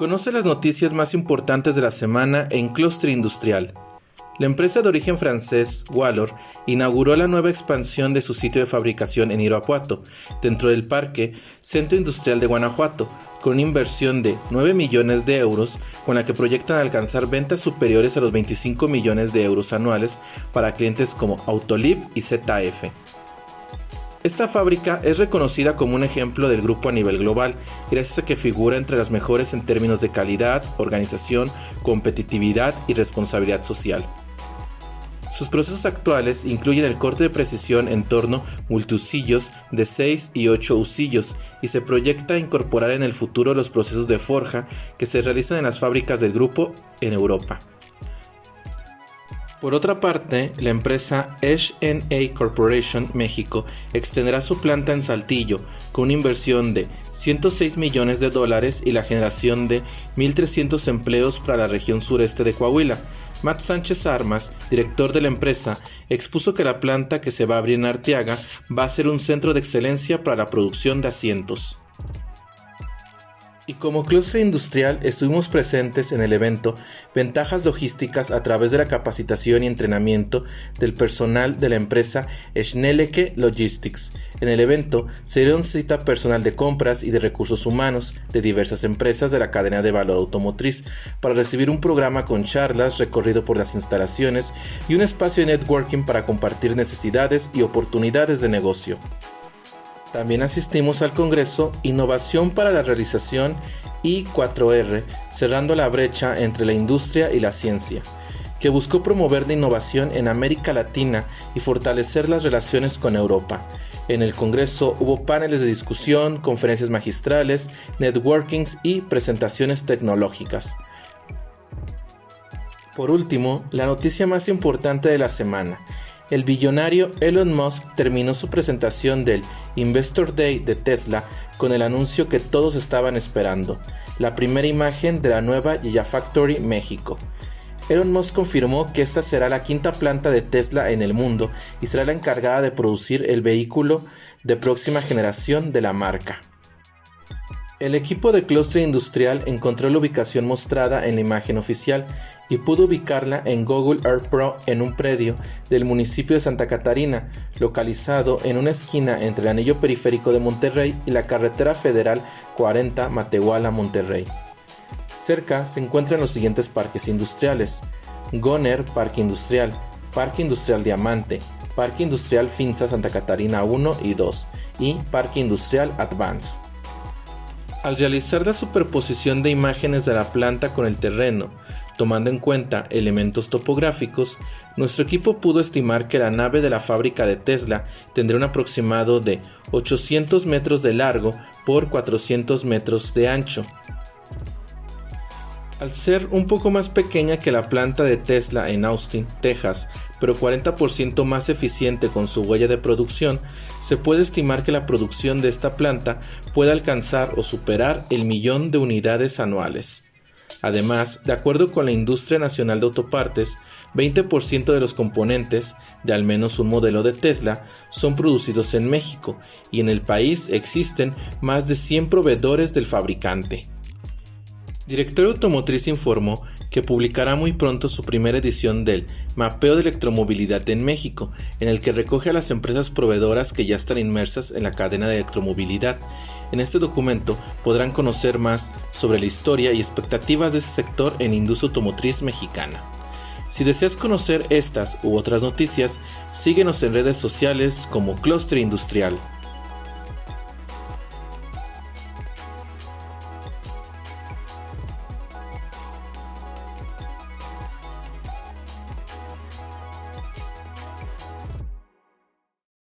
Conoce las noticias más importantes de la semana en Clustre Industrial. La empresa de origen francés, Wallor, inauguró la nueva expansión de su sitio de fabricación en Irapuato, dentro del Parque Centro Industrial de Guanajuato, con una inversión de 9 millones de euros, con la que proyectan alcanzar ventas superiores a los 25 millones de euros anuales para clientes como Autolib y ZF. Esta fábrica es reconocida como un ejemplo del grupo a nivel global, gracias a que figura entre las mejores en términos de calidad, organización, competitividad y responsabilidad social. Sus procesos actuales incluyen el corte de precisión en torno multiusillos de 6 y 8 usillos y se proyecta incorporar en el futuro los procesos de forja que se realizan en las fábricas del grupo en Europa. Por otra parte, la empresa HNA Corporation México extenderá su planta en Saltillo con una inversión de 106 millones de dólares y la generación de 1.300 empleos para la región sureste de Coahuila. Matt Sánchez Armas, director de la empresa, expuso que la planta que se va a abrir en Arteaga va a ser un centro de excelencia para la producción de asientos. Y como clúster industrial estuvimos presentes en el evento Ventajas Logísticas a través de la capacitación y entrenamiento del personal de la empresa Schnelleke Logistics. En el evento se dieron cita personal de compras y de recursos humanos de diversas empresas de la cadena de valor automotriz para recibir un programa con charlas, recorrido por las instalaciones y un espacio de networking para compartir necesidades y oportunidades de negocio. También asistimos al Congreso Innovación para la Realización I4R, cerrando la brecha entre la industria y la ciencia, que buscó promover la innovación en América Latina y fortalecer las relaciones con Europa. En el Congreso hubo paneles de discusión, conferencias magistrales, networkings y presentaciones tecnológicas. Por último, la noticia más importante de la semana, el billonario Elon Musk terminó su presentación del Investor Day de Tesla con el anuncio que todos estaban esperando, la primera imagen de la nueva Gigafactory México. Elon Musk confirmó que esta será la quinta planta de Tesla en el mundo y será la encargada de producir el vehículo de próxima generación de la marca. El equipo de Clustre Industrial encontró la ubicación mostrada en la imagen oficial y pudo ubicarla en Google Earth Pro en un predio del municipio de Santa Catarina, localizado en una esquina entre el anillo periférico de Monterrey y la carretera federal 40 Matehuala-Monterrey. Cerca se encuentran los siguientes parques industriales: Goner Parque Industrial, Parque Industrial Diamante, Parque Industrial Finza Santa Catarina 1 y 2 y Parque Industrial Advance. Al realizar la superposición de imágenes de la planta con el terreno, tomando en cuenta elementos topográficos, nuestro equipo pudo estimar que la nave de la fábrica de Tesla tendría un aproximado de 800 metros de largo por 400 metros de ancho, al ser un poco más pequeña que la planta de Tesla en Austin, Texas, pero 40% más eficiente con su huella de producción, se puede estimar que la producción de esta planta puede alcanzar o superar el millón de unidades anuales. Además, de acuerdo con la Industria Nacional de Autopartes, 20% de los componentes de al menos un modelo de Tesla son producidos en México y en el país existen más de 100 proveedores del fabricante. Director Automotriz informó que publicará muy pronto su primera edición del Mapeo de Electromovilidad en México, en el que recoge a las empresas proveedoras que ya están inmersas en la cadena de electromovilidad. En este documento podrán conocer más sobre la historia y expectativas de ese sector en industria automotriz mexicana. Si deseas conocer estas u otras noticias, síguenos en redes sociales como Clustre Industrial.